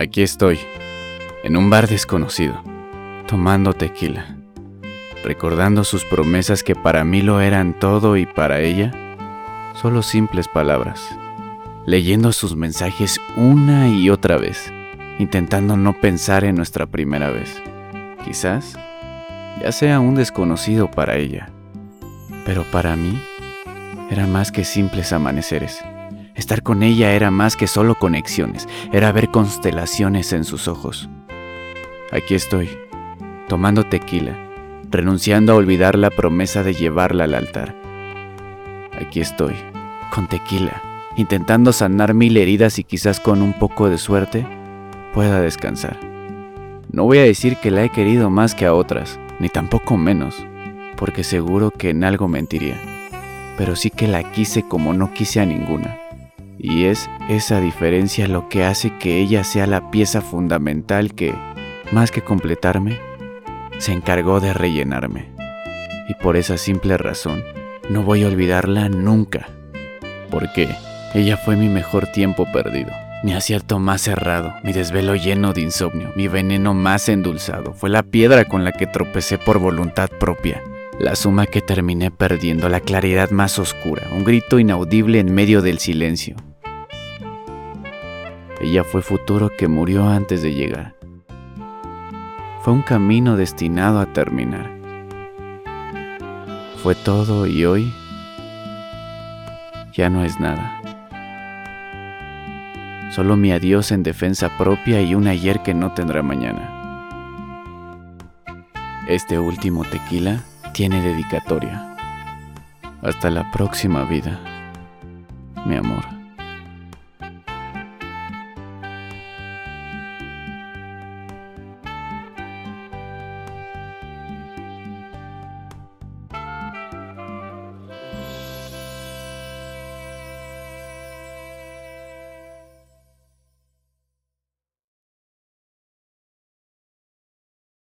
Aquí estoy, en un bar desconocido, tomando tequila, recordando sus promesas que para mí lo eran todo y para ella solo simples palabras, leyendo sus mensajes una y otra vez, intentando no pensar en nuestra primera vez. Quizás ya sea un desconocido para ella, pero para mí era más que simples amaneceres. Estar con ella era más que solo conexiones, era ver constelaciones en sus ojos. Aquí estoy, tomando tequila, renunciando a olvidar la promesa de llevarla al altar. Aquí estoy, con tequila, intentando sanar mil heridas y quizás con un poco de suerte pueda descansar. No voy a decir que la he querido más que a otras, ni tampoco menos, porque seguro que en algo mentiría, pero sí que la quise como no quise a ninguna. Y es esa diferencia lo que hace que ella sea la pieza fundamental que, más que completarme, se encargó de rellenarme. Y por esa simple razón, no voy a olvidarla nunca. Porque ella fue mi mejor tiempo perdido, mi acierto más cerrado, mi desvelo lleno de insomnio, mi veneno más endulzado. Fue la piedra con la que tropecé por voluntad propia. La suma que terminé perdiendo, la claridad más oscura, un grito inaudible en medio del silencio, ella fue futuro que murió antes de llegar. Fue un camino destinado a terminar. Fue todo y hoy ya no es nada. Solo mi adiós en defensa propia y un ayer que no tendrá mañana. Este último tequila tiene dedicatoria. Hasta la próxima vida, mi amor.